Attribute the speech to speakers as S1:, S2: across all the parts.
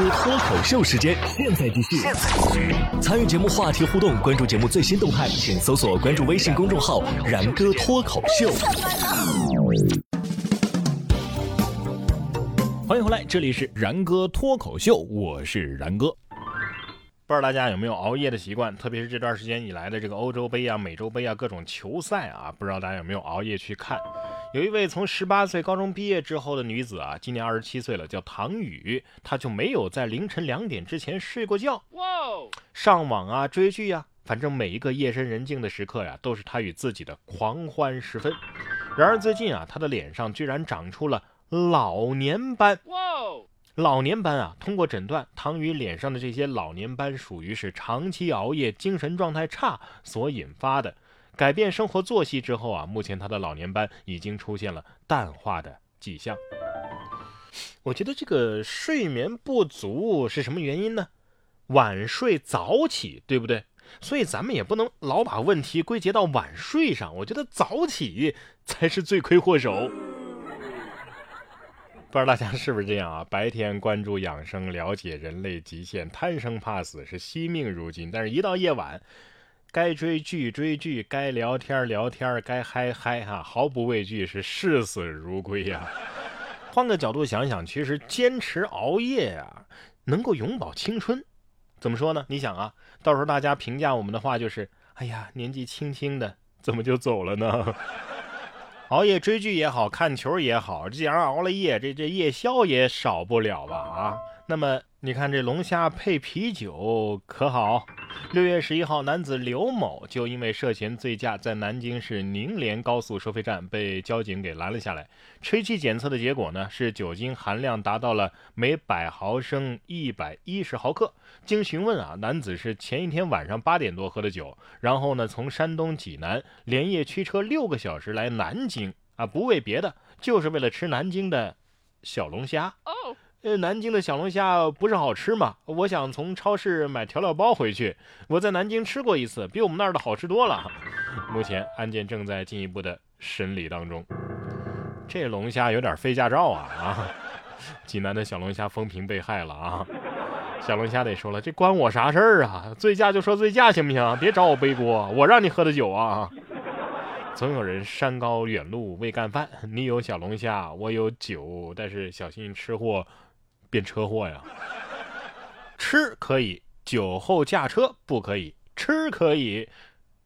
S1: 哥脱口秀时间，现在继续。参与节目话题互动，关注节目最新动态，请搜索关注微信公众号“然哥脱口秀”。欢迎回来，这里是然哥脱口秀，我是然哥。不知道大家有没有熬夜的习惯？特别是这段时间以来的这个欧洲杯啊、美洲杯啊各种球赛啊，不知道大家有没有熬夜去看？有一位从十八岁高中毕业之后的女子啊，今年二十七岁了，叫唐雨，她就没有在凌晨两点之前睡过觉。哇！上网啊，追剧呀，反正每一个夜深人静的时刻呀，都是她与自己的狂欢时分。然而最近啊，她的脸上居然长出了老年斑。哇！老年斑啊，通过诊断，唐雨脸上的这些老年斑属于是长期熬夜、精神状态差所引发的。改变生活作息之后啊，目前他的老年斑已经出现了淡化的迹象。我觉得这个睡眠不足是什么原因呢？晚睡早起，对不对？所以咱们也不能老把问题归结到晚睡上。我觉得早起才是罪魁祸首。不知道大家是不是这样啊？白天关注养生，了解人类极限，贪生怕死是惜命如金，但是一到夜晚。该追剧追剧，该聊天聊天，该嗨嗨哈，毫不畏惧，是视死如归呀。换个角度想想，其实坚持熬夜啊，能够永葆青春。怎么说呢？你想啊，到时候大家评价我们的话就是：哎呀，年纪轻轻的怎么就走了呢？熬夜追剧也好看球也好，既然熬了夜，这这夜宵也少不了吧？啊，那么你看这龙虾配啤酒可好？六月十一号，男子刘某就因为涉嫌醉驾，在南京市宁连高速收费站被交警给拦了下来。吹气检测的结果呢，是酒精含量达到了每百毫升一百一十毫克。经询问啊，男子是前一天晚上八点多喝的酒，然后呢，从山东济南连夜驱车六个小时来南京啊，不为别的，就是为了吃南京的小龙虾。呃，南京的小龙虾不是好吃吗？我想从超市买调料包回去。我在南京吃过一次，比我们那儿的好吃多了。目前案件正在进一步的审理当中。这龙虾有点费驾照啊啊！济南的小龙虾风评被害了啊！小龙虾得说了，这关我啥事儿啊？醉驾就说醉驾行不行？别找我背锅，我让你喝的酒啊！总有人山高远路未干饭，你有小龙虾，我有酒，但是小心吃货。变车祸呀！吃可以，酒后驾车不可以；吃可以，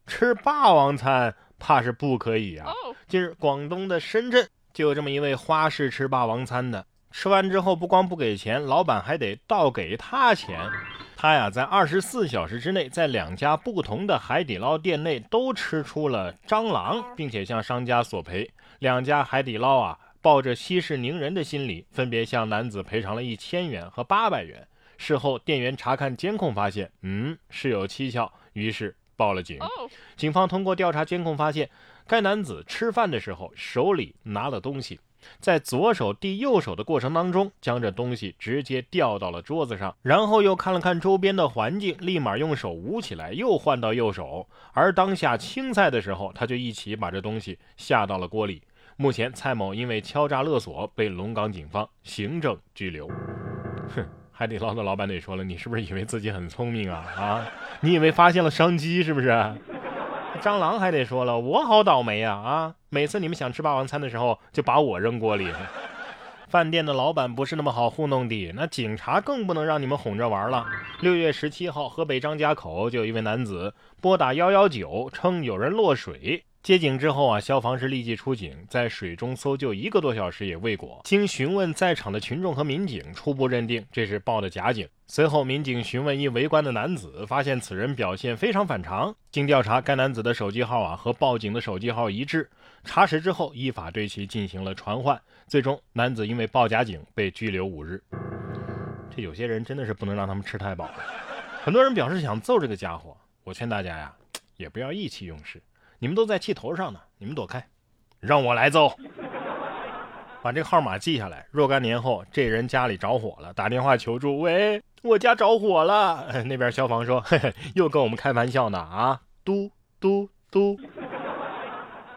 S1: 吃霸王餐怕是不可以啊！近日，广东的深圳就有这么一位花式吃霸王餐的，吃完之后不光不给钱，老板还得倒给他钱。他呀，在二十四小时之内，在两家不同的海底捞店内都吃出了蟑螂，并且向商家索赔。两家海底捞啊。抱着息事宁人的心理，分别向男子赔偿了一千元和八百元。事后，店员查看监控发现，嗯，事有蹊跷，于是报了警。警方通过调查监控发现，该男子吃饭的时候手里拿了东西，在左手递右手的过程当中，将这东西直接掉到了桌子上，然后又看了看周边的环境，立马用手捂起来，又换到右手。而当下青菜的时候，他就一起把这东西下到了锅里。目前，蔡某因为敲诈勒索被龙岗警方行政拘留。哼，海底捞的老板得说了，你是不是以为自己很聪明啊？啊，你以为发现了商机是不是？蟑螂还得说了，我好倒霉呀！啊，每次你们想吃霸王餐的时候，就把我扔锅里。饭店的老板不是那么好糊弄的，那警察更不能让你们哄着玩了。六月十七号，河北张家口就有一位男子拨打幺幺九，称有人落水。接警之后啊，消防是立即出警，在水中搜救一个多小时也未果。经询问在场的群众和民警，初步认定这是报的假警。随后，民警询问一围观的男子，发现此人表现非常反常。经调查，该男子的手机号啊和报警的手机号一致。查实之后，依法对其进行了传唤。最终，男子因为报假警被拘留五日。这有些人真的是不能让他们吃太饱。很多人表示想揍这个家伙，我劝大家呀，也不要意气用事。你们都在气头上呢，你们躲开，让我来揍。把这号码记下来，若干年后这人家里着火了，打电话求助，喂，我家着火了。那边消防说，嘿嘿，又跟我们开玩笑呢啊，嘟嘟嘟。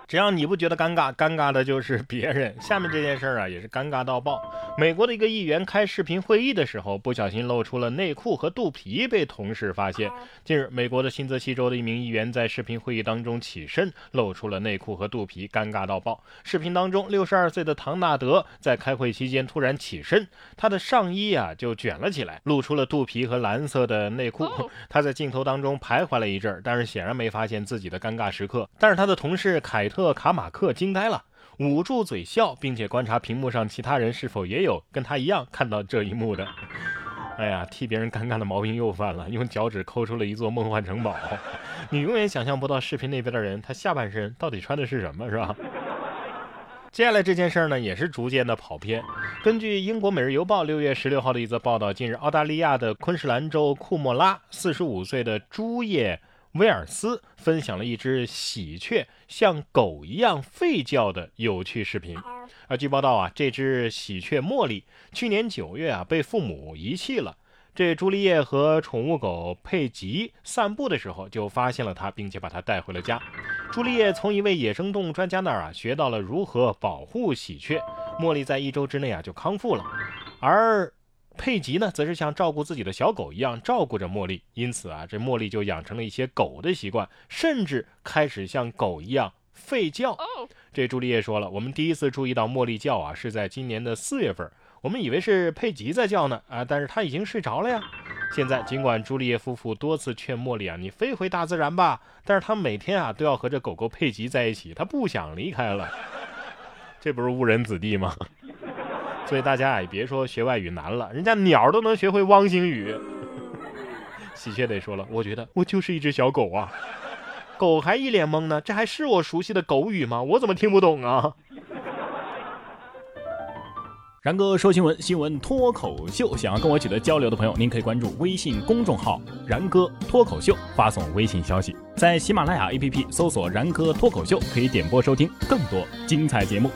S1: 只要你不觉得尴尬，尴尬的就是 别人。下面这件事儿啊，也是尴尬到爆。美国的一个议员开视频会议的时候，不小心露出了内裤和肚皮，被同事发现。近日，美国的新泽西州的一名议员在视频会议当中起身，露出了内裤和肚皮，尴尬到爆。视频当中，六十二岁的唐纳德在开会期间突然起身，他的上衣啊就卷了起来，露出了肚皮和蓝色的内裤。他在镜头当中徘徊了一阵，但是显然没发现自己的尴尬时刻。但是他的同事凯特卡马克惊呆了，捂住嘴笑，并且观察屏幕上其他人是否也有跟他一样看到这一幕的。哎呀，替别人尴尬的毛病又犯了，用脚趾抠出了一座梦幻城堡。你永远想象不到视频那边的人，他下半身到底穿的是什么，是吧？接下来这件事儿呢，也是逐渐的跑偏。根据英国《每日邮报》六月十六号的一则报道，近日澳大利亚的昆士兰州库莫拉四十五岁的朱叶威尔斯分享了一只喜鹊像狗一样吠叫的有趣视频。而据报道啊，这只喜鹊茉莉去年九月啊被父母遗弃了。这朱丽叶和宠物狗佩吉散步的时候就发现了它，并且把它带回了家。朱丽叶从一位野生动物专家那儿啊学到了如何保护喜鹊。茉莉在一周之内啊就康复了，而佩吉呢则是像照顾自己的小狗一样照顾着茉莉，因此啊这茉莉就养成了一些狗的习惯，甚至开始像狗一样吠叫。这朱丽叶说了，我们第一次注意到茉莉叫啊是在今年的四月份。我们以为是佩吉在叫呢，啊，但是他已经睡着了呀。现在尽管朱丽叶夫妇多次劝茉莉啊，你飞回大自然吧，但是他每天啊都要和这狗狗佩吉在一起，他不想离开了。这不是误人子弟吗？所以大家也别说学外语难了，人家鸟都能学会汪星语。喜鹊得说了，我觉得我就是一只小狗啊。狗还一脸懵呢，这还是我熟悉的狗语吗？我怎么听不懂啊？
S2: 然哥说新闻，新闻脱口秀。想要跟我取得交流的朋友，您可以关注微信公众号“然哥脱口秀”，发送微信消息。在喜马拉雅 APP 搜索“然哥脱口秀”，可以点播收听更多精彩节目。